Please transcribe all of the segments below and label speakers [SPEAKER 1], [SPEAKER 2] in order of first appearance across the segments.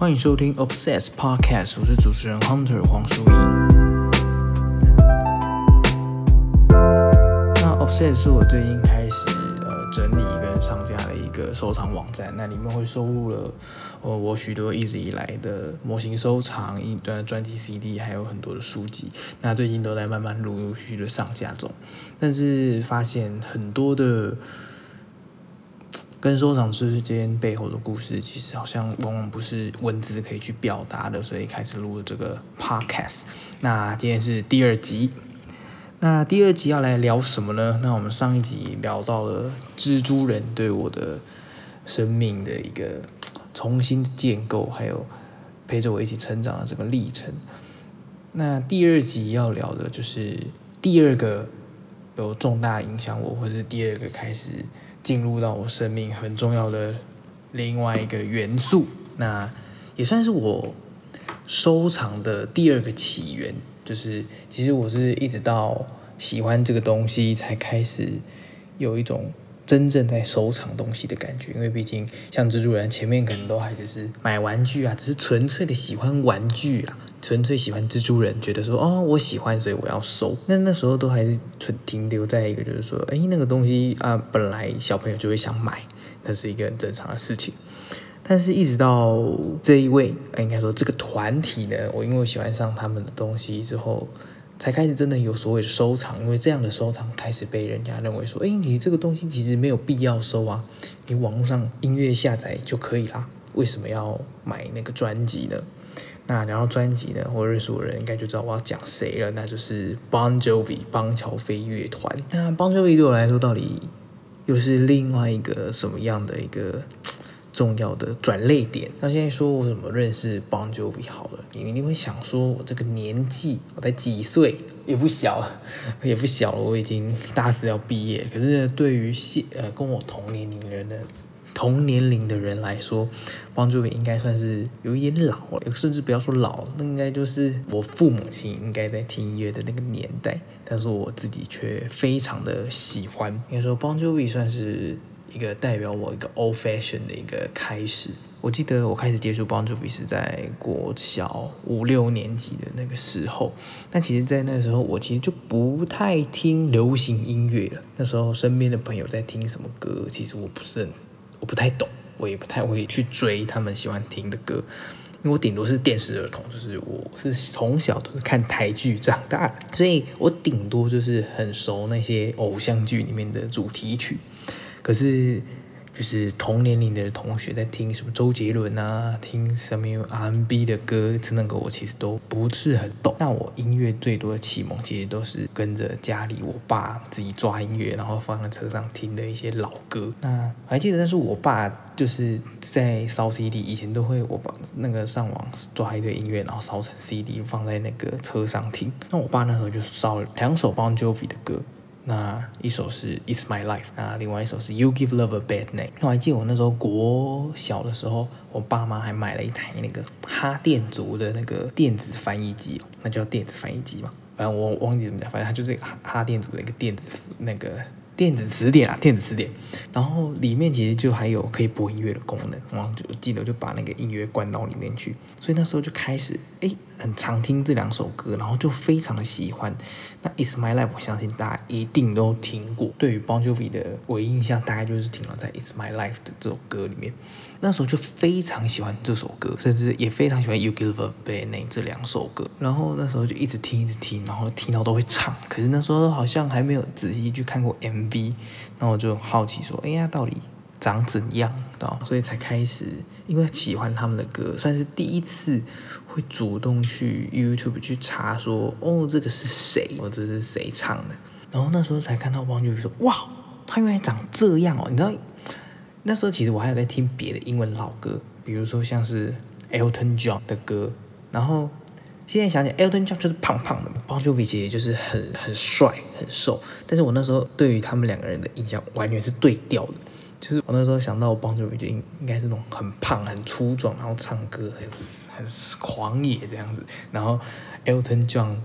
[SPEAKER 1] 欢迎收听 Obsess Podcast，我是主持人 Hunter 黄淑仪。那 Obsess 是我最近开始呃整理跟上架的一个收藏网站，那里面会收录了呃我许多一直以来的模型收藏、一段专辑 CD，还有很多的书籍。那最近都在慢慢陆陆续续的上架中，但是发现很多的。跟收藏之间背后的故事，其实好像往往不是文字可以去表达的，所以开始录了这个 podcast。那今天是第二集，那第二集要来聊什么呢？那我们上一集聊到了蜘蛛人对我的生命的一个重新建构，还有陪着我一起成长的这个历程。那第二集要聊的就是第二个有重大影响我，或是第二个开始。进入到我生命很重要的另外一个元素，那也算是我收藏的第二个起源。就是其实我是一直到喜欢这个东西，才开始有一种真正在收藏东西的感觉。因为毕竟像蜘蛛人前面可能都还只是买玩具啊，只是纯粹的喜欢玩具啊。纯粹喜欢蜘蛛人，觉得说哦，我喜欢，所以我要收。那那时候都还是纯停留在一个，就是说，哎，那个东西啊，本来小朋友就会想买，那是一个很正常的事情。但是，一直到这一位，应该说这个团体呢，我因为喜欢上他们的东西之后，才开始真的有所谓的收藏。因为这样的收藏开始被人家认为说，哎，你这个东西其实没有必要收啊，你网络上音乐下载就可以啦，为什么要买那个专辑呢？那然后专辑呢，或认识我的人应该就知道我要讲谁了，那就是 Bon Jovi 邦乔飞乐团。那 Bon Jovi 对我来说到底又是另外一个什么样的一个 重要的转泪点？那现在说我怎么认识 Bon Jovi 好了，你一定会想说我这个年纪我才几岁，也不小，也不小了，我已经大四要毕业。可是对于现呃跟我同年龄人的。同年龄的人来说，邦乔维应该算是有一点老了，甚至不要说老，那应该就是我父母亲应该在听音乐的那个年代。但是我自己却非常的喜欢，应该说邦乔维算是一个代表我一个 old fashion 的一个开始。我记得我开始接触邦乔维是在国小五六年级的那个时候，但其实，在那时候我其实就不太听流行音乐了。那时候身边的朋友在听什么歌，其实我不是很。我不太懂，我也不太会去追他们喜欢听的歌，因为我顶多是电视儿童，就是我是从小都是看台剧长大的，所以我顶多就是很熟那些偶像剧里面的主题曲，可是。就是同年龄的同学在听什么周杰伦啊，听什么 R&B 的歌，这那个我其实都不是很懂。那我音乐最多的启蒙，其实都是跟着家里我爸自己抓音乐，然后放在车上听的一些老歌。那还记得，那是我爸就是在烧 CD，以前都会我把那个上网抓一堆音乐，然后烧成 CD 放在那个车上听。那我爸那时候就烧了两首 Bon Jovi 的歌。那一首是《It's My Life》，那另外一首是《You Give Love a Bad Name》。那我还记得我那时候国小的时候，我爸妈还买了一台那个哈电族的那个电子翻译机，那叫电子翻译机嘛，反正我忘记怎么讲，反正它就是哈哈电族的一个电子那个。电子词典啊，电子词典，然后里面其实就还有可以播音乐的功能，然后就记得就把那个音乐关到里面去，所以那时候就开始哎，很常听这两首歌，然后就非常的喜欢。那《It's My Life》我相信大家一定都听过，对于 Bon Jovi 的唯一印象大概就是停留在《It's My Life》的这首歌里面。那时候就非常喜欢这首歌，甚至也非常喜欢《You Give a b a n a》这两首歌。然后那时候就一直听，一直听，然后听到都会唱。可是那时候好像还没有仔细去看过 MV，那我就好奇说：“哎呀，到底长怎样？”到所以才开始，因为喜欢他们的歌，算是第一次会主动去 YouTube 去查说：“哦，这个是谁？或者是谁唱的？”然后那时候才看到汪就说：“哇，他原来长这样哦！”你知道？那时候其实我还有在听别的英文老歌，比如说像是 Elton John 的歌，然后现在想起 Elton John 就是胖胖的嘛，Bon Jovi 其实就是很很帅很瘦，但是我那时候对于他们两个人的印象完全是对调的，就是我那时候想到 Bon Jovi 就应应该是那种很胖很粗壮，然后唱歌很很狂野这样子，然后 Elton John。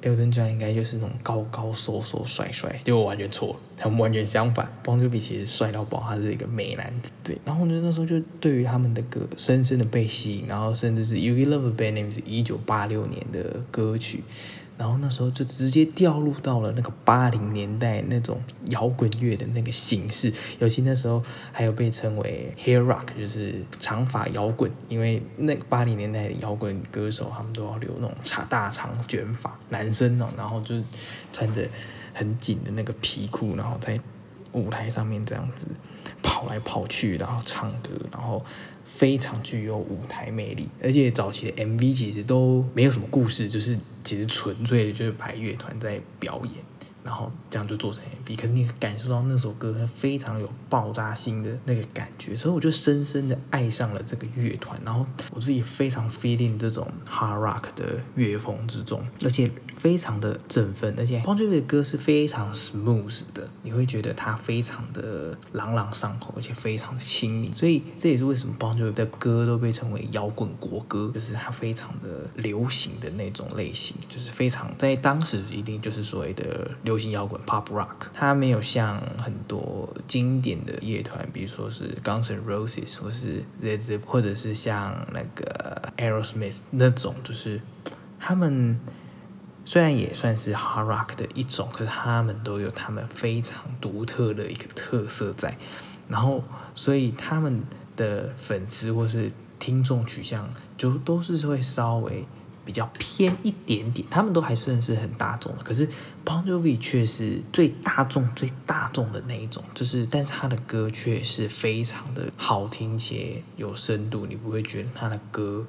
[SPEAKER 1] Elton John 应该就是那种高高瘦瘦帅帅，结果完全错了，他们完全相反。邦乔比其实帅到爆，他是一个美男子。对，然后呢，那时候就对于他们的歌深深的被吸引，然后甚至是《You Love a Band Name》是一九八六年的歌曲。然后那时候就直接掉入到了那个八零年代那种摇滚乐的那个形式，尤其那时候还有被称为 hair rock，就是长发摇滚，因为那个八零年代的摇滚歌手他们都要留那种长大长卷发，男生哦，然后就穿着很紧的那个皮裤，然后在舞台上面这样子跑来跑去，然后唱歌，然后。非常具有舞台魅力，而且早期的 MV 其实都没有什么故事，就是其实纯粹的就是排乐团在表演。然后这样就做成 MV，可是你感受到那首歌非常有爆炸性的那个感觉，所以我就深深的爱上了这个乐团。然后我自己非常 feeling 这种 hard rock 的乐风之中，而且非常的振奋。而且 Bon Jovi 的歌是非常 smooth 的，你会觉得它非常的朗朗上口，而且非常的亲民。所以这也是为什么 Bon Jovi 的歌都被称为摇滚国歌，就是它非常的流行的那种类型，就是非常在当时一定就是所谓的流。流行摇滚 （pop rock），它没有像很多经典的乐团，比如说是 Guns N' Roses 或是 Led z e p 或者是像那个 Aerosmith 那种，就是他们虽然也算是 hard rock 的一种，可是他们都有他们非常独特的一个特色在。然后，所以他们的粉丝或是听众取向，就都是会稍微。比较偏一点点，他们都还算是很大众的，可是 Bon Jovi 却是最大众、最大众的那一种，就是，但是他的歌却是非常的好听且有深度，你不会觉得他的歌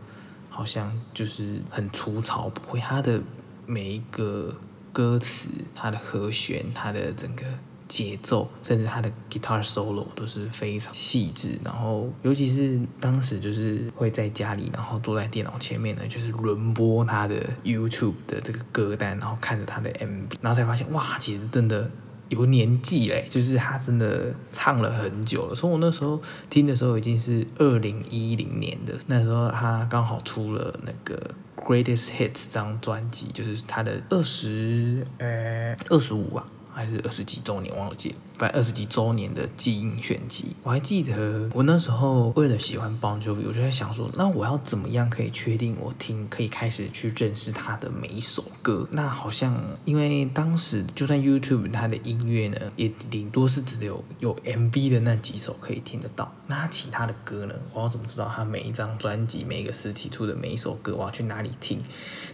[SPEAKER 1] 好像就是很粗糙，不会，他的每一个歌词、他的和弦、他的整个。节奏，甚至他的 guitar solo 都是非常细致。然后，尤其是当时就是会在家里，然后坐在电脑前面呢，就是轮播他的 YouTube 的这个歌单，然后看着他的 MV，然后才发现哇，其实真的有年纪嘞，就是他真的唱了很久了。从我那时候听的时候已经是二零一零年的，那时候他刚好出了那个 Greatest Hits 张专辑，就是他的二十呃二十五啊。还是二十几周年，忘了记，反正二十几周年的记忆选集。我还记得我那时候为了喜欢 Bon Jovi，我就在想说，那我要怎么样可以确定我听可以开始去认识他的每一首歌？那好像因为当时就算 YouTube 它的音乐呢，也顶多是只有有 MV 的那几首可以听得到。那其他的歌呢，我要怎么知道他每一张专辑、每一个时期出的每一首歌，我要去哪里听？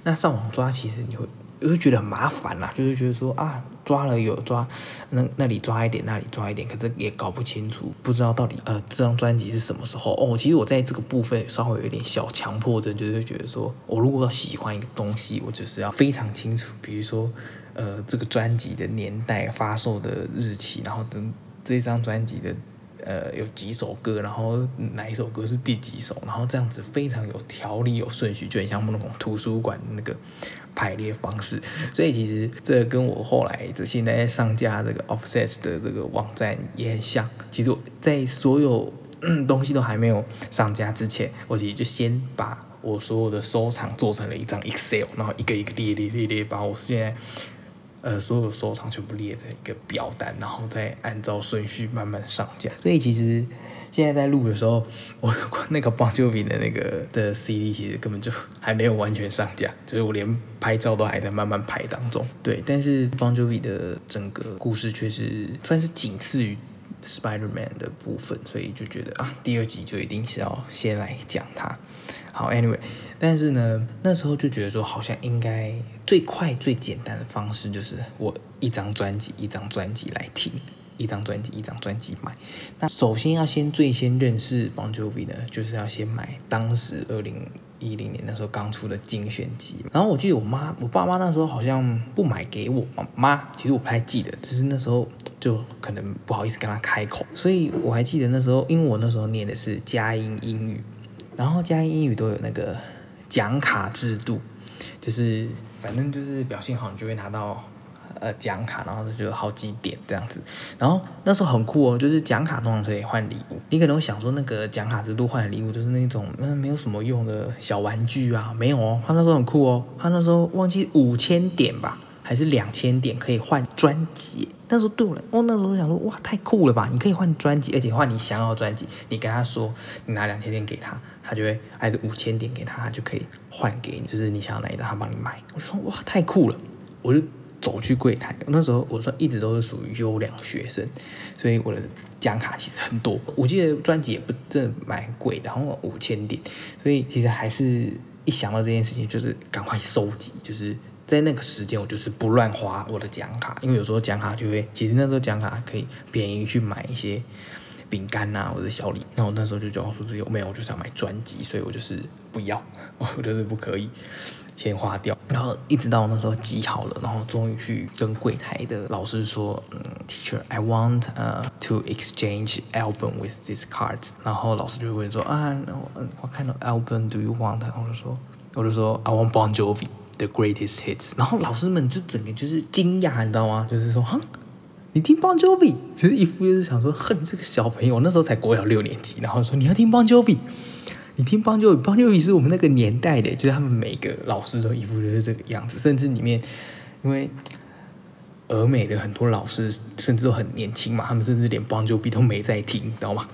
[SPEAKER 1] 那上网抓，其实你会。我就觉得很麻烦啦，就是觉得说啊，抓了有抓，那那里抓一点，那里抓一点，可是也搞不清楚，不知道到底呃这张专辑是什么时候哦。其实我在这个部分稍微有点小强迫症，就是觉得说我如果要喜欢一个东西，我就是要非常清楚，比如说呃这个专辑的年代、发售的日期，然后等这张专辑的。呃，有几首歌，然后哪一首歌是第几首，然后这样子非常有条理、有顺序，就很像那种图书馆那个排列方式。所以其实这跟我后来这现在上架这个 Offset 的这个网站也很像。其实在所有东西都还没有上架之前，我其实就先把我所有的收藏做成了一张 Excel，然后一个一个列列列列，把我现在。呃，所有收藏全部列在一个表单，然后再按照顺序慢慢上架。所以其实现在在录的时候，我 那个 Bon Jovi 的那个的 CD 其实根本就还没有完全上架，就是我连拍照都还在慢慢拍当中。对，但是 Bon Jovi 的整个故事却是算是仅次于 Spider Man 的部分，所以就觉得啊，第二集就一定是要先来讲它。好，Anyway，但是呢，那时候就觉得说，好像应该最快最简单的方式就是我一张专辑一张专辑来听，一张专辑一张专辑买。那首先要先最先认识 Bon Jovi 呢，就是要先买当时二零一零年那时候刚出的精选集。然后我记得我妈我爸妈那时候好像不买给我妈，其实我不太记得，只是那时候就可能不好意思跟他开口。所以我还记得那时候，因为我那时候念的是佳音英语。然后加英语都有那个奖卡制度，就是反正就是表现好，你就会拿到呃奖卡，然后就好几点这样子。然后那时候很酷哦，就是奖卡通常可以换礼物。你可能会想说，那个奖卡制度换礼物就是那种嗯没有什么用的小玩具啊，没有哦。他那时候很酷哦，他那时候忘记五千点吧，还是两千点可以换专辑。那时候对我来，我那时候想说，哇，太酷了吧！你可以换专辑，而且换你想要的专辑。你跟他说，你拿两千点给他，他就会还是五千点给他，他就可以换给你，就是你想要哪一张，他帮你买。我就说，哇，太酷了！我就走去柜台。那时候我说一直都是属于优良学生，所以我的奖卡其实很多。我记得专辑也不真的蛮贵的，然后五千点，所以其实还是一想到这件事情，就是赶快收集，就是。在那个时间，我就是不乱花我的奖卡，因为有时候奖卡就会，其实那时候奖卡可以便宜去买一些饼干啊或者小礼。那我那时候就叫我说有没有，我就是要买专辑，所以我就是不要，我就是不可以先花掉。然后一直到那时候集好了，然后终于去跟柜台的老师说，嗯，Teacher，I want uh to exchange album with this card。然后老师就会问说啊，What kind of album do you want？我就说，我就说 I want Bon Jovi。The greatest hits，然后老师们就整个就是惊讶，你知道吗？就是说，哼，你听 Bon Jovi，就是一副就是想说，哼，你这个小朋友，那时候才国小六年级，然后说你要听 Bon Jovi，你听邦就邦就也是我们那个年代的，就是他们每个老师的衣服就是这个样子，甚至里面，因为俄美的很多老师甚至都很年轻嘛，他们甚至连 Bon Jovi 都没在听，知道吗？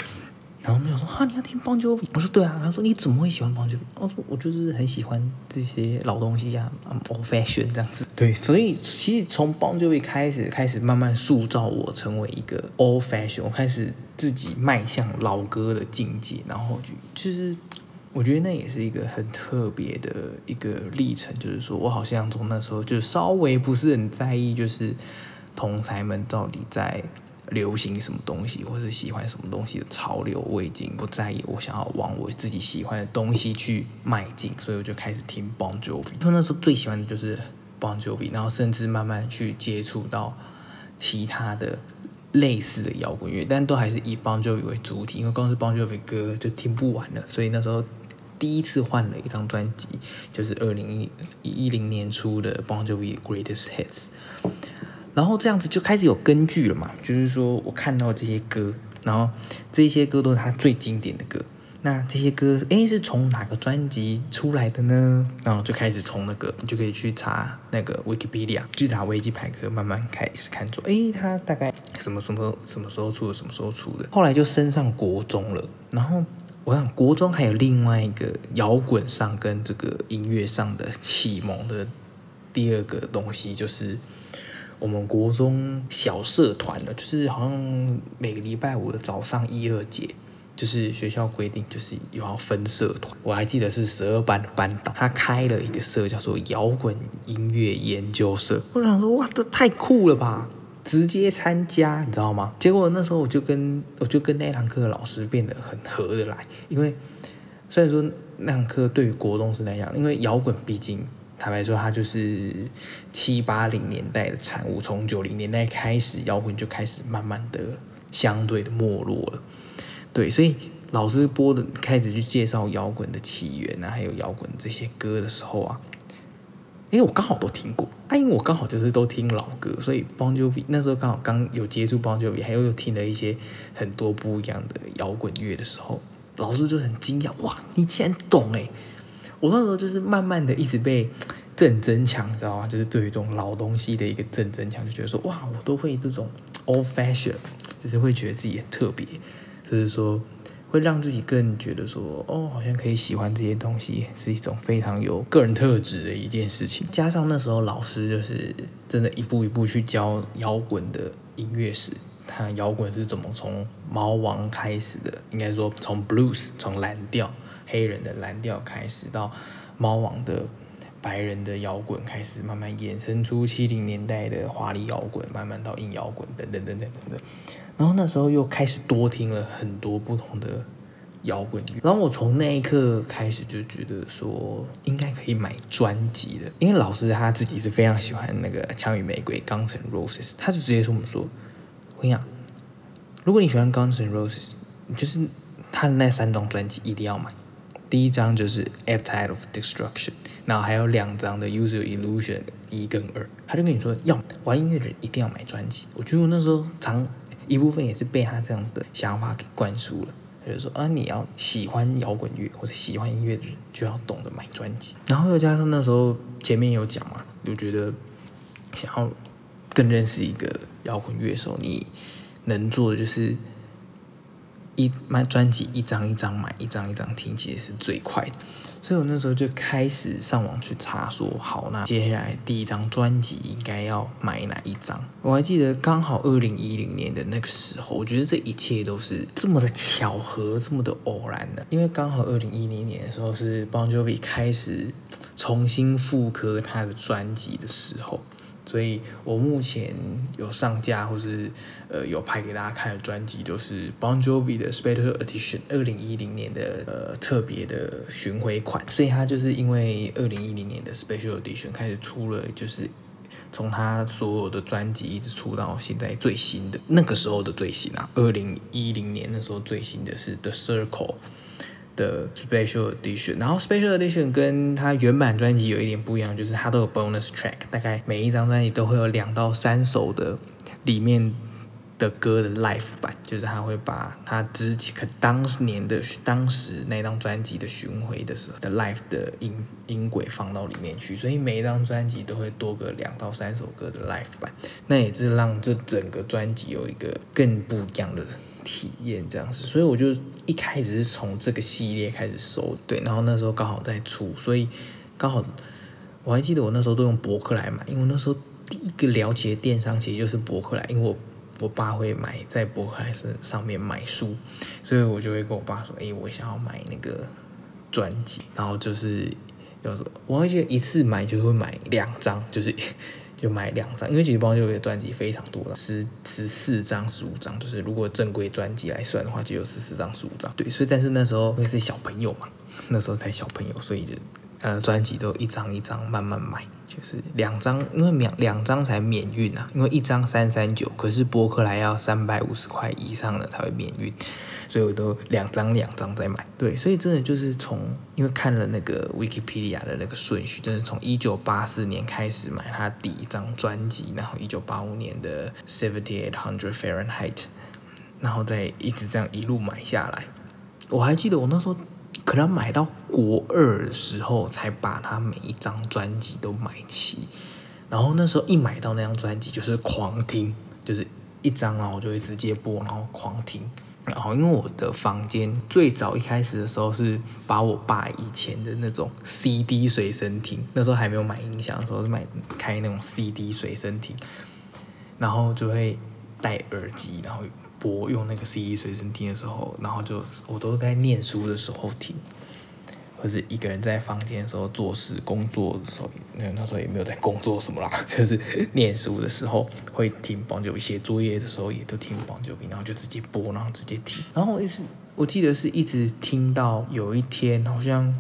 [SPEAKER 1] 然后我们想说哈，你要听邦乔维？我说对啊。他说你怎么会喜欢邦乔维？我说我就是很喜欢这些老东西呀，old fashion 这样子。对，所以其实从邦乔维开始，开始慢慢塑造我成为一个 old fashion，我开始自己迈向老歌的境界。然后就就是我觉得那也是一个很特别的一个历程，就是说我好像从那时候就稍微不是很在意，就是同才们到底在。流行什么东西，或者喜欢什么东西的潮流，我已经不在意。我想要往我自己喜欢的东西去迈进，所以我就开始听 Bon Jovi。他那时候最喜欢的就是 Bon Jovi，然后甚至慢慢去接触到其他的类似的摇滚乐，但都还是以 Bon Jovi 为主体，因为光是 Bon Jovi 歌就听不完了。所以那时候第一次换了一张专辑，就是二零一零年初的 Bon Jovi Greatest Hits。然后这样子就开始有根据了嘛，就是说我看到这些歌，然后这些歌都是他最经典的歌。那这些歌，哎，是从哪个专辑出来的呢？然后就开始从那个，你就可以去查那个 Wikipedia，去查维基百科，慢慢开始看出，哎，他大概什么什么什么时候出的，什么时候出的。后来就升上国中了，然后我想国中还有另外一个摇滚上跟这个音乐上的启蒙的第二个东西，就是。我们国中小社团的，就是好像每个礼拜五的早上一二节，就是学校规定就是有要分社团。我还记得是十二班的班导，他开了一个社叫做摇滚音乐研究社。我想说，哇，这太酷了吧！直接参加，你知道吗？结果那时候我就跟我就跟那堂课的老师变得很合得来，因为虽然说那堂课对于国中是那样，因为摇滚毕竟。坦白说，它就是七八零年代的产物。从九零年代开始，摇滚就开始慢慢的相对的没落了。对，所以老师播的开始去介绍摇滚的起源啊，还有摇滚这些歌的时候啊，因为我刚好都听过啊，因为我刚好就是都听老歌，所以 Bon Jovi 那时候刚好刚有接触 Bon Jovi，还有又听了一些很多不一样的摇滚乐的时候，老师就很惊讶，哇，你竟然懂哎！我那时候就是慢慢的一直被正增强，知道吗？就是对于这种老东西的一个正增强，就觉得说哇，我都会这种 old fashion，就是会觉得自己很特别，就是说会让自己更觉得说哦，好像可以喜欢这些东西，是一种非常有个人特质的一件事情。加上那时候老师就是真的一步一步去教摇滚的音乐史，他摇滚是怎么从猫王开始的，应该说从 blues 从蓝调。黑人的蓝调开始，到猫王的白人的摇滚开始，慢慢衍生出七零年代的华丽摇滚，慢慢到硬摇滚等等等等等等。然后那时候又开始多听了很多不同的摇滚乐。然后我从那一刻开始就觉得说，应该可以买专辑的，因为老师他自己是非常喜欢那个枪与玫瑰、钢城 Roses，他就直接说我们说，我跟你讲，如果你喜欢钢城 Roses，就是他的那三张专辑一定要买。第一张就是 Appetite of Destruction，然后还有两张的 User Illusion 一跟二，他就跟你说要玩音乐的人一定要买专辑。我觉得我那时候常一部分也是被他这样子的想法给灌输了，他就说啊你要喜欢摇滚乐或者喜欢音乐的人就要懂得买专辑。然后又加上那时候前面有讲嘛，就觉得想要更认识一个摇滚乐手，你能做的就是一买专辑一张一张买，一张一张听，其实是最快的。所以我那时候就开始上网去查，说好，那接下来第一张专辑应该要买哪一张？我还记得刚好二零一零年的那个时候，我觉得这一切都是这么的巧合，这么的偶然的，因为刚好二零一零年的时候是 Bon Jovi 开始重新复刻他的专辑的时候。所以我目前有上架或是呃有拍给大家看的专辑，都是 Bon Jovi 的 Special Edition，二零一零年的呃特别的巡回款。所以他就是因为二零一零年的 Special Edition 开始出了，就是从他所有的专辑一直出到现在最新的那个时候的最新啊，二零一零年那时候最新的是 The Circle。的 Special Edition，然后 Special Edition 跟它原版专辑有一点不一样，就是它都有 Bonus Track，大概每一张专辑都会有两到三首的里面的歌的 Live 版，就是他会把他之前可当年的当时那张专辑的巡回的时候的 Live 的音音轨放到里面去，所以每一张专辑都会多个两到三首歌的 Live 版，那也是让这整个专辑有一个更不一样的。体验这样子，所以我就一开始是从这个系列开始收，对，然后那时候刚好在出，所以刚好我还记得我那时候都用博客来买，因为那时候第一个了解电商其实就是博客来，因为我我爸会买在博客来上上面买书，所以我就会跟我爸说，哎，我想要买那个专辑，然后就是有时候我还记得一次买就会买两张，就是。就买两张，因为其实邦就有专辑非常多了，十十四张、十五张，就是如果正规专辑来算的话，就有十四张、十五张。对，所以但是那时候因为是小朋友嘛，那时候才小朋友，所以就呃专辑都一张一张慢慢买，就是两张，因为两两张才免运啊，因为一张三三九，可是博客来要三百五十块以上的才会免运。所以我都两张两张在买，对，所以真的就是从因为看了那个 Wikipedia 的那个顺序，真的从一九八四年开始买他第一张专辑，然后一九八五年的 Seventy Eight Hundred Fahrenheit，然后再一直这样一路买下来。我还记得我那时候可能买到国二的时候，才把他每一张专辑都买齐，然后那时候一买到那张专辑就是狂听，就是一张然后我就会直接播，然后狂听。然后，因为我的房间最早一开始的时候是把我爸以前的那种 CD 随身听，那时候还没有买音响的时候，买开那种 CD 随身听，然后就会戴耳机，然后播用那个 CD 随身听的时候，然后就我都在念书的时候听。或是一个人在房间的时候做事、工作的时候，那那时候也没有在工作什么啦，就是念书的时候会听邦就写作业的时候也都听邦就然后就直接播，然后直接听。然后一直我记得是一直听到有一天好像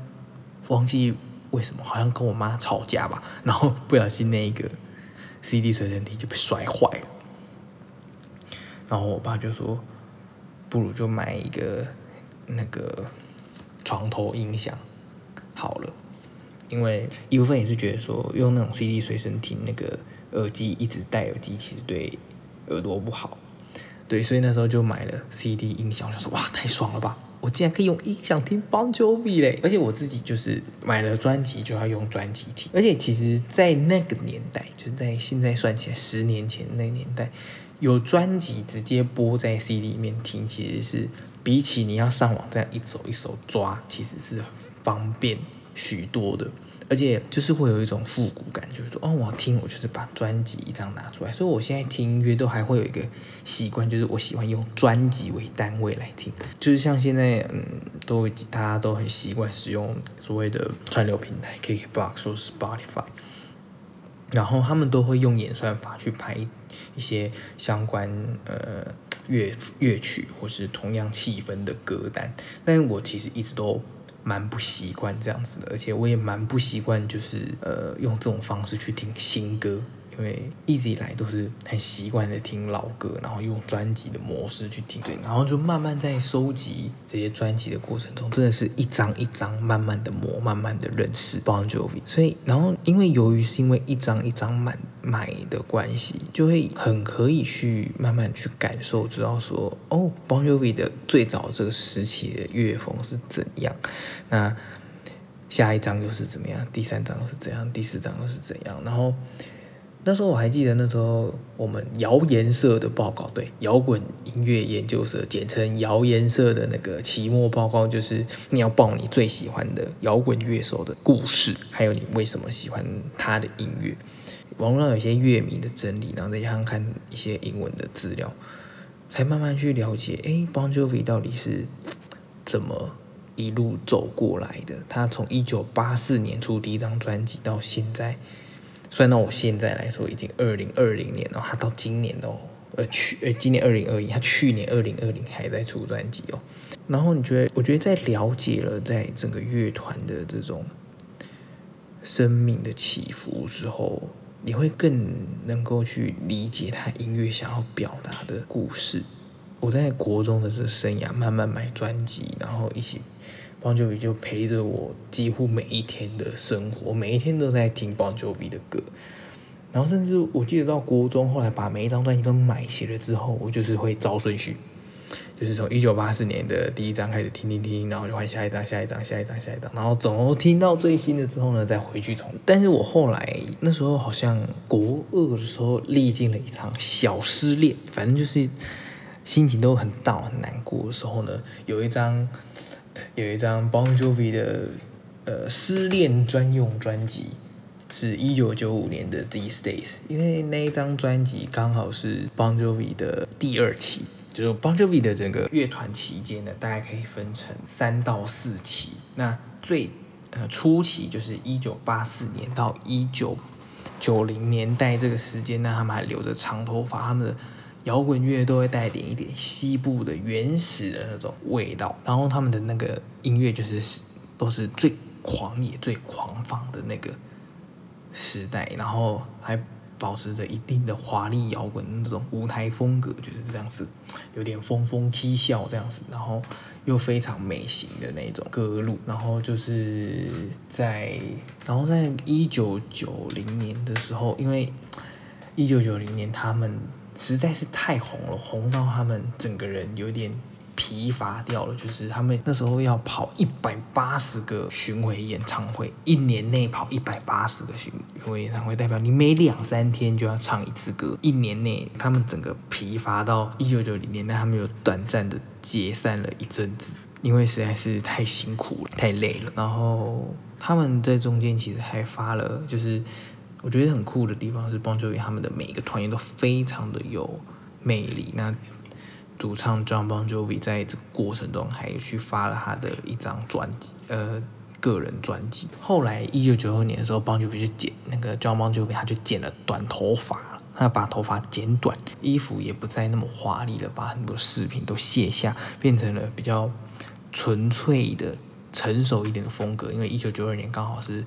[SPEAKER 1] 忘记为什么，好像跟我妈吵架吧，然后不小心那一个 CD 随身听就被摔坏了。然后我爸就说：“不如就买一个那个床头音响。”好了，因为一部分也是觉得说用那种 CD 随身听那个耳机一直戴耳机，其实对耳朵不好。对，所以那时候就买了 CD 音响，就说哇太爽了吧！我竟然可以用音响听 Bon Jovi 嘞！而且我自己就是买了专辑就要用专辑听。而且其实，在那个年代，就在现在算起来十年前那年代，有专辑直接播在 CD 里面听，其实是比起你要上网这样一首一首抓，其实是。方便许多的，而且就是会有一种复古感，就是说，哦，我要听，我就是把专辑一张拿出来，所以我现在听音乐都还会有一个习惯，就是我喜欢用专辑为单位来听，就是像现在，嗯，都大家都很习惯使用所谓的串流平台，KKBOX 或 Spotify，然后他们都会用演算法去排一些相关呃乐乐曲或是同样气氛的歌单，但是我其实一直都。蛮不习惯这样子的，而且我也蛮不习惯，就是呃用这种方式去听新歌。因为一直以来都是很习惯的听老歌，然后用专辑的模式去听，对，然后就慢慢在收集这些专辑的过程中，真的是一张一张慢慢的磨，慢慢的认识 Bon Jovi。所以，然后因为由于是因为一张一张买买的关系，就会很可以去慢慢去感受，知道说哦，Bon Jovi 的最早这个时期的乐风是怎样，那下一张又是怎么样，第三张又是怎样，第四张又是怎样，然后。那时候我还记得，那时候我们谣言社的报告，对，摇滚音乐研究社，简称谣言社的那个期末报告，就是你要报你最喜欢的摇滚乐手的故事，还有你为什么喜欢他的音乐。网络上有些乐迷的整理，然后再加上看一些英文的资料，才慢慢去了解，哎，Bon Jovi 到底是怎么一路走过来的？他从一九八四年出第一张专辑到现在。算到我现在来说，已经二零二零年了，他到今年哦，呃去呃今年二零二一，他去年二零二零还在出专辑哦。然后你觉得，我觉得在了解了在整个乐团的这种生命的起伏之后，你会更能够去理解他音乐想要表达的故事。我在国中的这生涯，慢慢买专辑，然后一起。Bon Jovi 就陪着我几乎每一天的生活，每一天都在听 Bon Jovi 的歌，然后甚至我记得到国中，后来把每一张专辑都买齐了之后，我就是会照顺序，就是从一九八四年的第一张开始听听听，然后就换下一张、下一张、下一张、下一张，然后总共听到最新的之后呢，再回去重。但是我后来那时候好像国二的时候历经了一场小失恋，反正就是心情都很大很难过的时候呢，有一张。有一张 Bon Jovi 的呃失恋专用专辑，是一九九五年的 These Days，因为那一张专辑刚好是 Bon Jovi 的第二期，就是 Bon Jovi 的整个乐团期间呢，大概可以分成三到四期。那最呃初期就是一九八四年到一九九零年代这个时间呢，他们还留着长头发，他们的。摇滚乐都会带点一点西部的原始的那种味道，然后他们的那个音乐就是都是最狂野、最狂放的那个时代，然后还保持着一定的华丽摇滚那种舞台风格，就是这样子，有点疯疯嬉笑这样子，然后又非常美型的那种歌路，然后就是在，然后在一九九零年的时候，因为一九九零年他们。实在是太红了，红到他们整个人有点疲乏掉了。就是他们那时候要跑一百八十个巡回演唱会，一年内跑一百八十个巡回演唱会，代表你每两三天就要唱一次歌。一年内，他们整个疲乏到一九九零年代，他们有短暂的解散了一阵子，因为实在是太辛苦了，太累了。然后他们在中间其实还发了，就是。我觉得很酷的地方是，Bon Jovi 他们的每一个团员都非常的有魅力。那主唱 John Bon Jovi 在这个过程中还去发了他的一张专辑，呃，个人专辑。后来一九九二年的时候，Bon Jovi 就剪那个 John Bon Jovi，他就剪了短头发，他把头发剪短，衣服也不再那么华丽了，把很多饰品都卸下，变成了比较纯粹的、成熟一点的风格。因为一九九二年刚好是。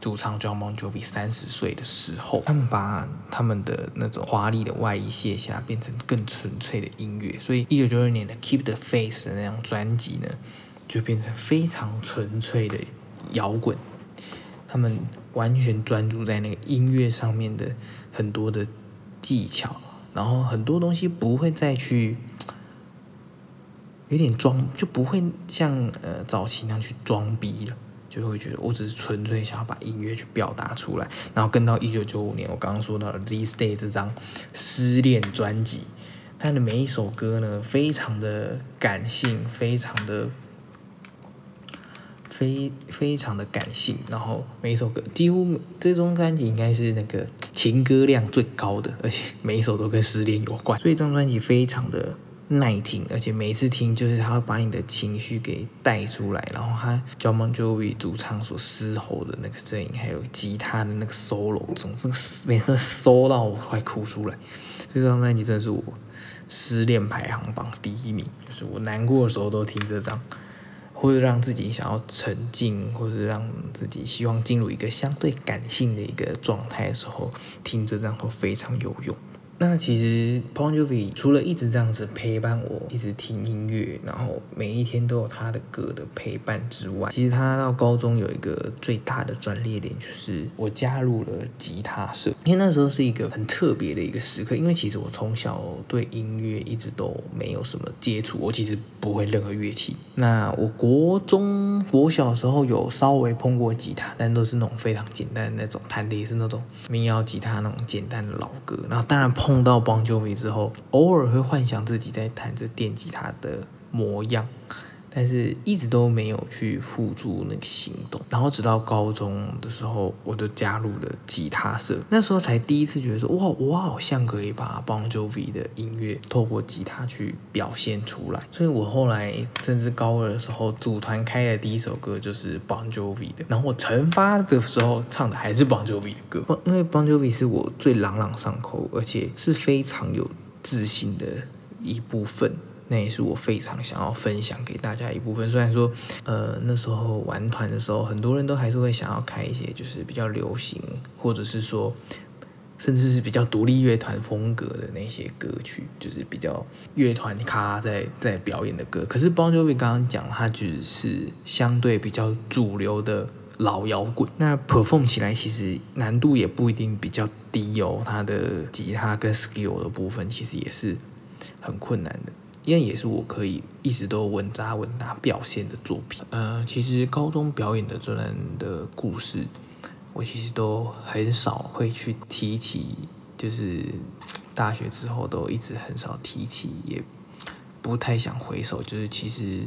[SPEAKER 1] 主唱 John Bon Jovi 三十岁的时候，他们把他们的那种华丽的外衣卸下，变成更纯粹的音乐。所以一九九二年的 Keep the Face 那张专辑呢，就变成非常纯粹的摇滚。他们完全专注在那个音乐上面的很多的技巧，然后很多东西不会再去有点装，就不会像呃早期那样去装逼了。就会觉得我只是纯粹想要把音乐去表达出来，然后跟到一九九五年，我刚刚说到的《These Days》这张失恋专辑，它的每一首歌呢，非常的感性，非常的非非常的感性，然后每一首歌几乎这张专辑应该是那个情歌量最高的，而且每一首都跟失恋有关，所以这张专辑非常的。耐听，而且每次听就是他会把你的情绪给带出来，然后他 John Bon Jovi 主唱所嘶吼的那个声音，还有吉他的那个 solo，总是每次搜到我快哭出来。这张专辑真的是我失恋排行榜第一名，就是我难过的时候都听这张，或者让自己想要沉静，或者让自己希望进入一个相对感性的一个状态的时候，听这张会非常有用。那其实 p o n j o v i 除了一直这样子陪伴我，一直听音乐，然后每一天都有他的歌的陪伴之外，其实他到高中有一个最大的转捩点，就是我加入了吉他社。因为那时候是一个很特别的一个时刻，因为其实我从小对音乐一直都没有什么接触，我其实不会任何乐器。那我国中、国小时候有稍微碰过吉他，但都是那种非常简单的那种，弹的也是那种民谣吉他那种简单的老歌。然后当然碰。碰到邦乔维之后，偶尔会幻想自己在弹着电吉他的模样，但是一直都没有去付诸那个行动。然后直到高中的时候，我就加入了吉他社，那时候才第一次觉得说，哇，我好像可以把 Bon Jovi 的音乐透过吉他去表现出来。所以我后来甚至高二的时候，组团开的第一首歌就是 Bon Jovi 的。然后我成发的时候唱的还是 Bon Jovi 的歌，因为 Bon Jovi 是我最朗朗上口，而且是非常有自信的一部分。那也是我非常想要分享给大家一部分。虽然说，呃，那时候玩团的时候，很多人都还是会想要开一些就是比较流行，或者是说，甚至是比较独立乐团风格的那些歌曲，就是比较乐团咖在在表演的歌。可是 Bon Jovi 刚刚讲，它只是相对比较主流的老摇滚，那 perform 起来其实难度也不一定比较低哦。它的吉他跟 skill 的部分其实也是很困难的。因为也是我可以一直都稳扎稳打表现的作品。呃，其实高中表演的这段的故事，我其实都很少会去提起，就是大学之后都一直很少提起，也不太想回首。就是其实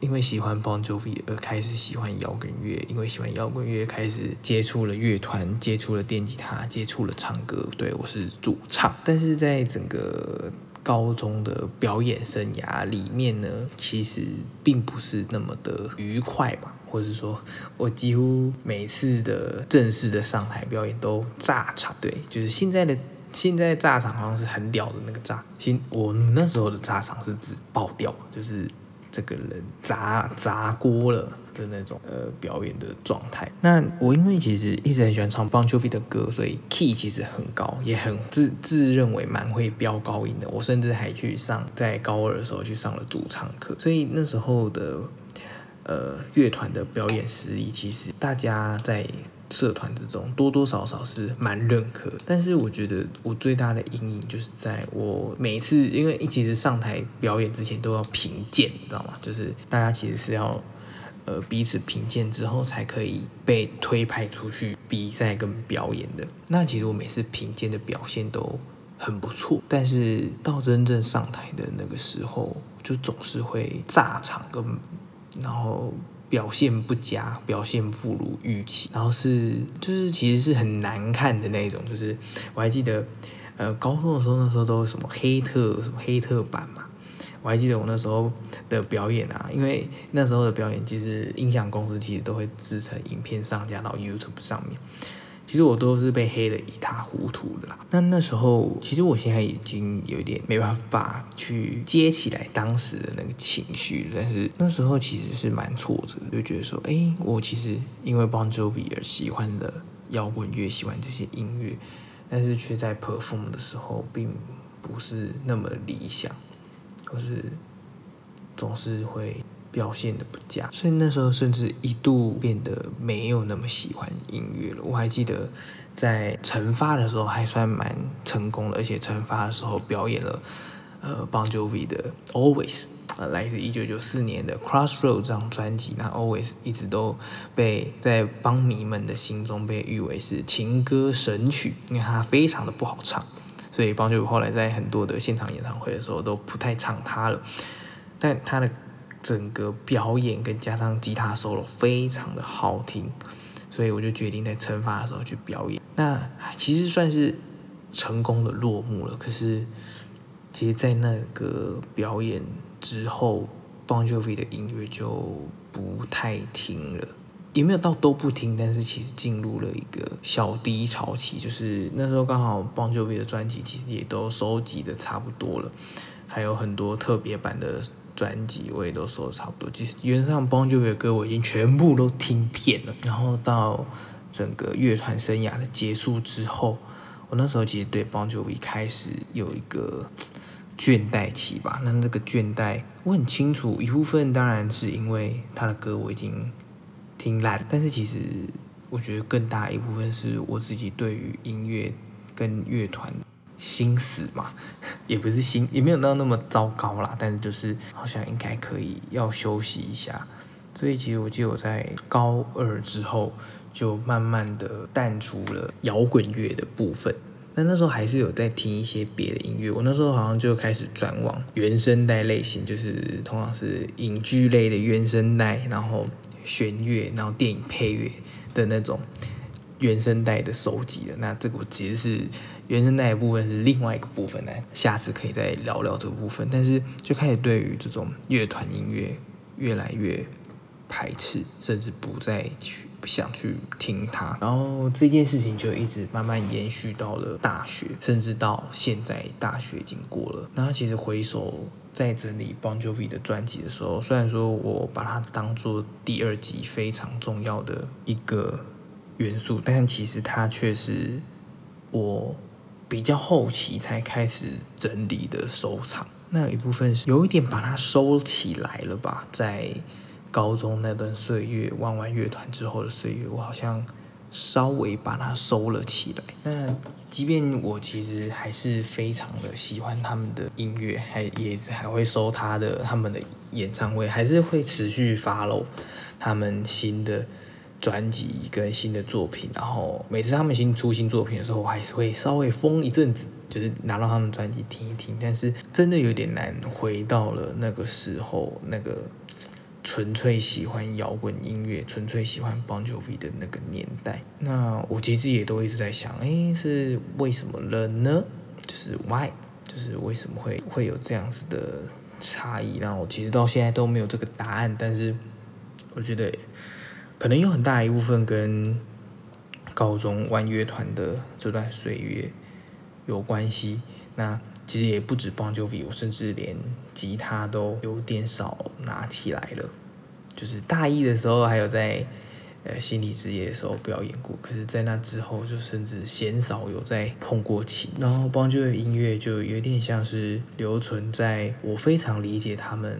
[SPEAKER 1] 因为喜欢 Bon Jovi 而开始喜欢摇滚乐，因为喜欢摇滚乐开始接触了乐团，接触了电吉他，接触了唱歌。对我是主唱，但是在整个。高中的表演生涯里面呢，其实并不是那么的愉快吧，或者是说我几乎每次的正式的上台表演都炸场。对，就是现在的现在炸场好像是很屌的那个炸，现我那时候的炸场是指爆掉，就是这个人砸砸锅了。的那种呃表演的状态。那我因为其实一直很喜欢唱 Bon Jovi 的歌，所以 key 其实很高，也很自自认为蛮会飙高音的。我甚至还去上在高二的时候去上了主唱课，所以那时候的呃乐团的表演实力，其实大家在社团之中多多少少是蛮认可。但是我觉得我最大的阴影就是在我每次因为一其实上台表演之前都要评鉴，你知道吗？就是大家其实是要。呃，彼此评鉴之后才可以被推派出去比赛跟表演的。那其实我每次评鉴的表现都很不错，但是到真正上台的那个时候，就总是会炸场，跟然后表现不佳，表现不如预期，然后是就是其实是很难看的那种。就是我还记得，呃，高中的时候那时候都什么黑特什么黑特版嘛。我还记得我那时候的表演啊，因为那时候的表演其实音响公司其实都会制成影片上架到 YouTube 上面，其实我都是被黑的一塌糊涂的啦。那那时候其实我现在已经有点没办法去接起来当时的那个情绪，但是那时候其实是蛮挫折，就觉得说，哎，我其实因为 Bon Jovi 而喜欢的摇滚乐，喜欢这些音乐，但是却在 perform 的时候并不是那么理想。就是总是会表现的不佳，所以那时候甚至一度变得没有那么喜欢音乐了。我还记得在惩罚的时候还算蛮成功的，而且惩罚的时候表演了呃 Bon Jovi 的 Always，呃来自一九九四年的 Crossroad 这张专辑，那 Always 一直都被在邦迷们的心中被誉为是情歌神曲，因为它非常的不好唱。所以邦乔后来在很多的现场演唱会的时候都不太唱它了，但他的整个表演跟加上吉他 solo 非常的好听，所以我就决定在惩罚的时候去表演。那其实算是成功的落幕了。可是，其实，在那个表演之后，，Bon Jovi 的音乐就不太听了。也没有到都不听，但是其实进入了一个小低潮期，就是那时候刚好 Bon Jovi 的专辑其实也都收集的差不多了，还有很多特别版的专辑我也都收的差不多，其实原上 Bon Jovi 的歌我已经全部都听遍了。然后到整个乐团生涯的结束之后，我那时候其实对 Bon Jovi 开始有一个倦怠期吧。那那个倦怠，我很清楚，一部分当然是因为他的歌我已经听烂，但是其实我觉得更大一部分是我自己对于音乐跟乐团心死嘛，也不是心，也没有到那么糟糕啦，但是就是好像应该可以要休息一下。所以其实我记得我在高二之后。就慢慢的淡出了摇滚乐的部分，但那时候还是有在听一些别的音乐。我那时候好像就开始转往原声带类型，就是通常是影剧类的原声带，然后弦乐，然后电影配乐的那种原声带的收集的。那这个其实是原声带的部分是另外一个部分呢，下次可以再聊聊这部分。但是就开始对于这种乐团音乐越来越排斥，甚至不再去。不想去听它，然后这件事情就一直慢慢延续到了大学，甚至到现在大学已经过了。那其实回首在整理 Bon Jovi 的专辑的时候，虽然说我把它当做第二集非常重要的一个元素，但其实它却是我比较后期才开始整理的收藏。那有一部分是有一点把它收起来了吧，在。高中那段岁月，玩完乐团之后的岁月，我好像稍微把它收了起来。那即便我其实还是非常的喜欢他们的音乐，还也还会收他的他们的演唱会，还是会持续 follow 他们新的专辑跟新的作品。然后每次他们新出新作品的时候，我还是会稍微疯一阵子，就是拿到他们专辑听一听。但是真的有点难回到了那个时候那个。纯粹喜欢摇滚音乐，纯粹喜欢 Bon Jovi 的那个年代。那我其实也都一直在想，哎，是为什么了呢？就是 Why？就是为什么会会有这样子的差异？然后我其实到现在都没有这个答案。但是我觉得可能有很大一部分跟高中玩乐团的这段岁月有关系。那其实也不止 Bon Jovi，我甚至连吉他都有点少拿起来了。就是大一的时候还有在呃心理职业的时候表演过，可是，在那之后就甚至鲜少有再碰过琴。然后 Bon Jovi 音乐就有点像是留存在我非常理解他们，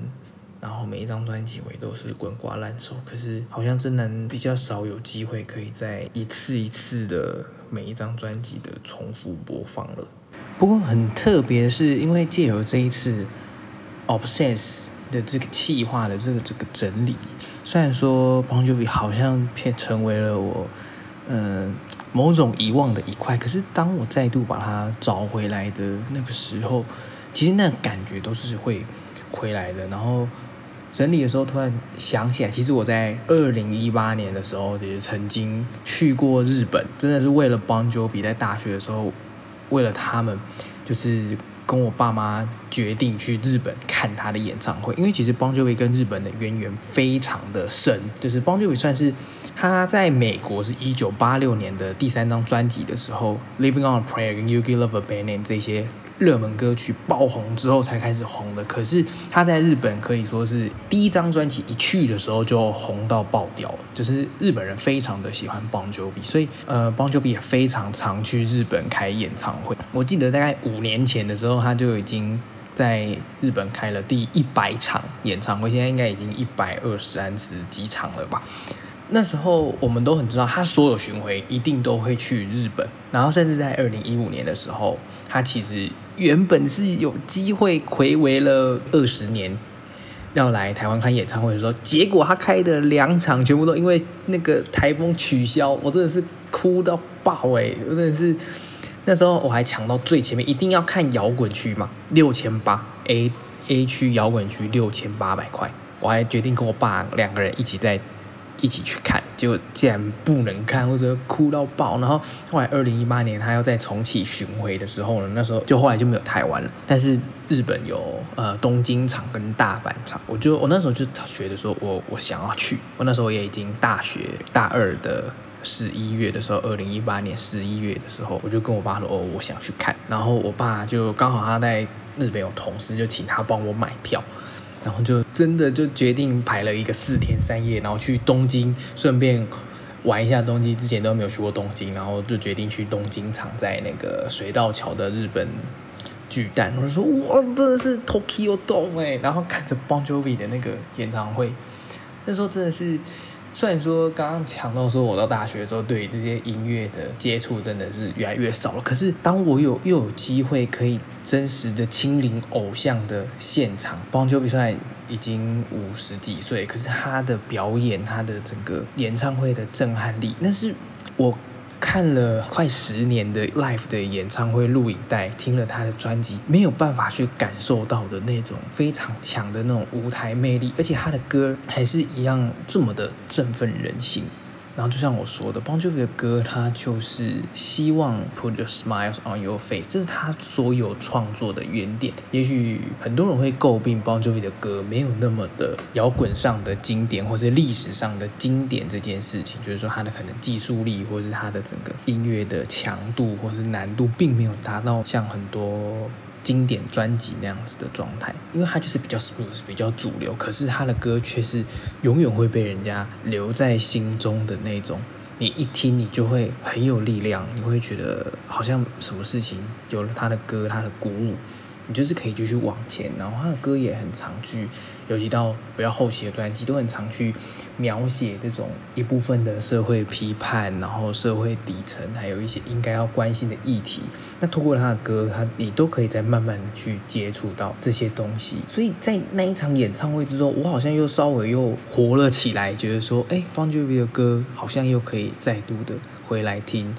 [SPEAKER 1] 然后每一张专辑我也都是滚瓜烂熟，可是好像真的比较少有机会可以在一次一次的每一张专辑的重复播放了。不过很特别的是，因为借由这一次 Obsess 的这个气化的这个这个整理，虽然说 Bon Jovi 好像变成为了我嗯某种遗忘的一块，可是当我再度把它找回来的那个时候，其实那感觉都是会回来的。然后整理的时候，突然想起来，其实我在二零一八年的时候也曾经去过日本，真的是为了 Bon Jovi 在大学的时候。为了他们，就是跟我爸妈决定去日本看他的演唱会。因为其实邦乔维跟日本的渊源非常的深，就是邦乔维算是他在美国是一九八六年的第三张专辑的时候，《Living on a Prayer》跟《You Give Love a Bad Name》这些。热门歌曲爆红之后才开始红的，可是他在日本可以说是第一张专辑一去的时候就红到爆掉了，就是日本人非常的喜欢 Bon Jovi，所以呃 Bon Jovi 也非常常去日本开演唱会。我记得大概五年前的时候，他就已经在日本开了第一百场演唱会，现在应该已经一百二三十几场了吧。那时候我们都很知道，他所有巡回一定都会去日本，然后甚至在二零一五年的时候，他其实原本是有机会回违了二十年要来台湾开演唱会的时候，结果他开的两场全部都因为那个台风取消，我真的是哭到爆哎！我真的是那时候我还抢到最前面，一定要看摇滚区嘛，六千八 A A 区摇滚区六千八百块，我还决定跟我爸两个人一起在。一起去看，结果竟然不能看，或者哭到爆。然后后来二零一八年他要再重启巡回的时候呢，那时候就后来就没有台湾了。但是日本有呃东京场跟大阪场，我就我那时候就觉得说我我想要去。我那时候也已经大学大二的十一月的时候，二零一八年十一月的时候，我就跟我爸说哦，我想去看。然后我爸就刚好他在日本有同事，就请他帮我买票。然后就真的就决定排了一个四天三夜，然后去东京，顺便玩一下东京，之前都没有去过东京，然后就决定去东京场，在那个水道桥的日本巨蛋，我就说哇，真的是 Tokyo Dome 哎，然后看着 Bon Jovi 的那个演唱会，那时候真的是。虽然说刚刚讲到说，我到大学的时候，对于这些音乐的接触真的是越来越少了。可是当我有又有机会可以真实的亲临偶像的现场，Bon Jovi 虽然已经五十几岁，可是他的表演，他的整个演唱会的震撼力，那是我。看了快十年的 live 的演唱会录影带，听了他的专辑，没有办法去感受到的那种非常强的那种舞台魅力，而且他的歌还是一样这么的振奋人心。然后就像我说的，Bon Jovi 的歌，他就是希望 put your smiles on your face，这是他所有创作的原点。也许很多人会诟病 Bon Jovi 的歌没有那么的摇滚上的经典，或是历史上的经典这件事情，就是说他的可能技术力，或是他的整个音乐的强度，或是难度，并没有达到像很多。经典专辑那样子的状态，因为他就是比较 smooth，比较主流，可是他的歌却是永远会被人家留在心中的那种。你一听，你就会很有力量，你会觉得好像什么事情有了他的歌，他的鼓舞。你就是可以继续往前，然后他的歌也很常去，尤其到比较后期的专辑，都很常去描写这种一部分的社会批判，然后社会底层，还有一些应该要关心的议题。那通过他的歌，他你都可以再慢慢去接触到这些东西。所以在那一场演唱会之中，我好像又稍微又活了起来，觉得说，哎，Bon Jovi 的歌好像又可以再度的回来听，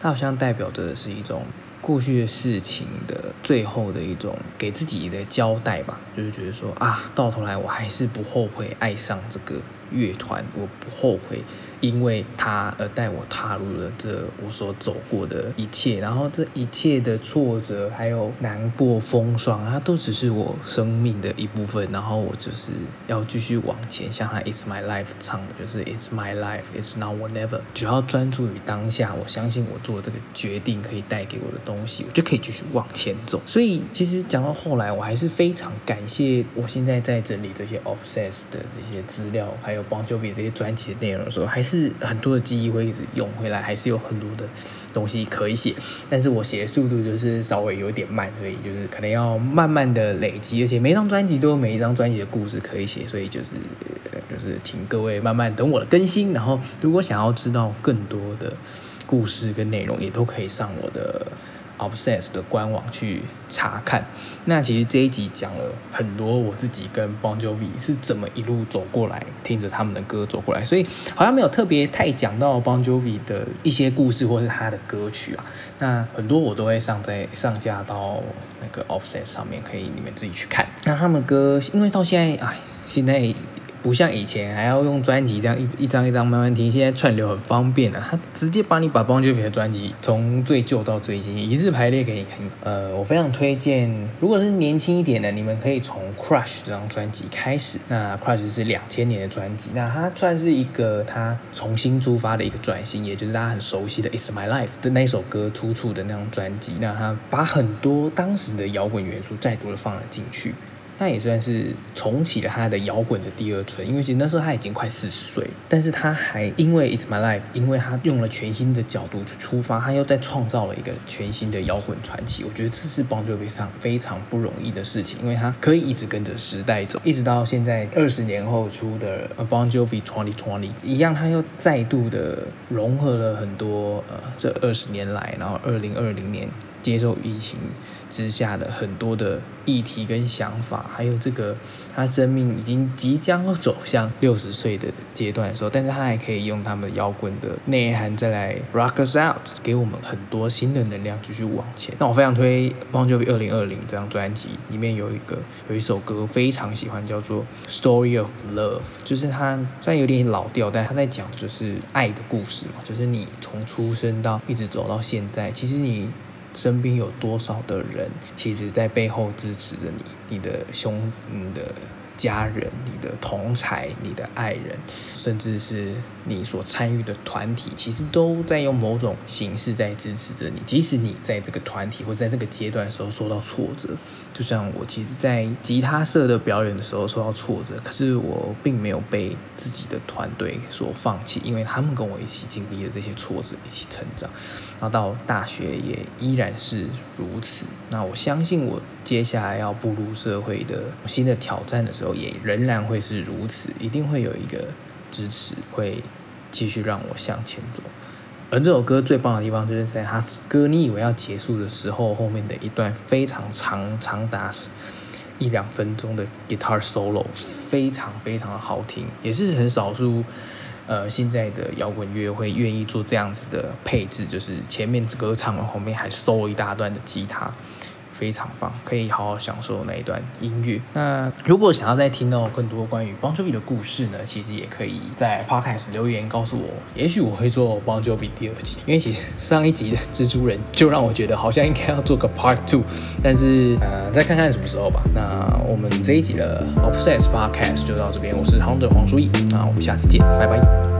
[SPEAKER 1] 它好像代表着是一种。过去的事情的最后的一种给自己的交代吧，就是觉得说啊，到头来我还是不后悔爱上这个乐团，我不后悔。因为他而带我踏入了这我所走过的一切，然后这一切的挫折还有难过风霜，它都只是我生命的一部分。然后我就是要继续往前，像他《It's My Life》唱的，就是 "It's my life, it's not whatever，。只要专注于当下，我相信我做这个决定可以带给我的东西，我就可以继续往前走。所以其实讲到后来，我还是非常感谢我现在在整理这些 Obsess 的这些资料，还有 Bon Jovi 这些专辑的内容的时候，还是。很多的记忆会一直涌回来，还是有很多的东西可以写，但是我写的速度就是稍微有点慢，所以就是可能要慢慢的累积，而且每张专辑都有每一张专辑的故事可以写，所以就是就是请各位慢慢等我的更新，然后如果想要知道更多的故事跟内容，也都可以上我的。Obsess 的官网去查看。那其实这一集讲了很多我自己跟 Bon Jovi 是怎么一路走过来，听着他们的歌走过来，所以好像没有特别太讲到 Bon Jovi 的一些故事或是他的歌曲啊。那很多我都会上在上架到那个 Obsess 上面，可以你们自己去看。那他们歌，因为到现在，哎，现在。不像以前还要用专辑这样一一张一张慢慢听，现在串流很方便了，他直接帮你把 Bon Jovi 的专辑从最旧到最新一次排列给你看。呃，我非常推荐，如果是年轻一点的，你们可以从 Crush 这张专辑开始。那 Crush 是两千年的专辑，那它算是一个他重新出发的一个转型，也就是大家很熟悉的 It's My Life 的那首歌出处的那张专辑。那他把很多当时的摇滚元素再度的放了进去。那也算是重启了他的摇滚的第二春，因为其实那时候他已经快四十岁，但是他还因为《It's My Life》，因为他用了全新的角度去出发，他又在创造了一个全新的摇滚传奇。我觉得这是 Bon Jovi 上非常不容易的事情，因为他可以一直跟着时代走，一直到现在二十年后出的《Bon Jovi Twenty Twenty》一样，他又再度的融合了很多呃这二十年来，然后二零二零年接受疫情。之下的很多的议题跟想法，还有这个他生命已经即将走向六十岁的阶段的时候，但是他还可以用他们摇滚的内涵再来 rock us out，给我们很多新的能量继续往前。那我非常推 Bon Jovi 二零二零这张专辑，里面有一个有一首歌非常喜欢，叫做 Story of Love，就是他虽然有点老调，但他在讲就是爱的故事嘛，就是你从出生到一直走到现在，其实你。身边有多少的人，其实在背后支持着你？你的兄、你的家人、你的同才、你的爱人，甚至是你所参与的团体，其实都在用某种形式在支持着你。即使你在这个团体或在这个阶段的时候受到挫折，就像我其实，在吉他社的表演的时候受到挫折，可是我并没有被自己的团队所放弃，因为他们跟我一起经历了这些挫折，一起成长。然后到大学也依然是如此。那我相信我接下来要步入社会的新的挑战的时候，也仍然会是如此，一定会有一个支持，会继续让我向前走。而这首歌最棒的地方，就是在他歌你以为要结束的时候，后面的一段非常长，长达一两分钟的 guitar solo，非常非常的好听，也是很少数。呃，现在的摇滚乐会愿意做这样子的配置，就是前面歌唱了，后面还收一大段的吉他。非常棒，可以好好享受那一段音乐。那如果想要再听到更多关于 Bon Jovi 的故事呢，其实也可以在 Podcast 留言告诉我，也许我会做 Bon Jovi 第二集。因为其实 上一集的蜘蛛人就让我觉得好像应该要做个 Part Two，但是呃，再看看什么时候吧。那我们这一集的 Obsess Podcast 就到这边，我是 Hunter 黄书义，那我们下次见，拜拜。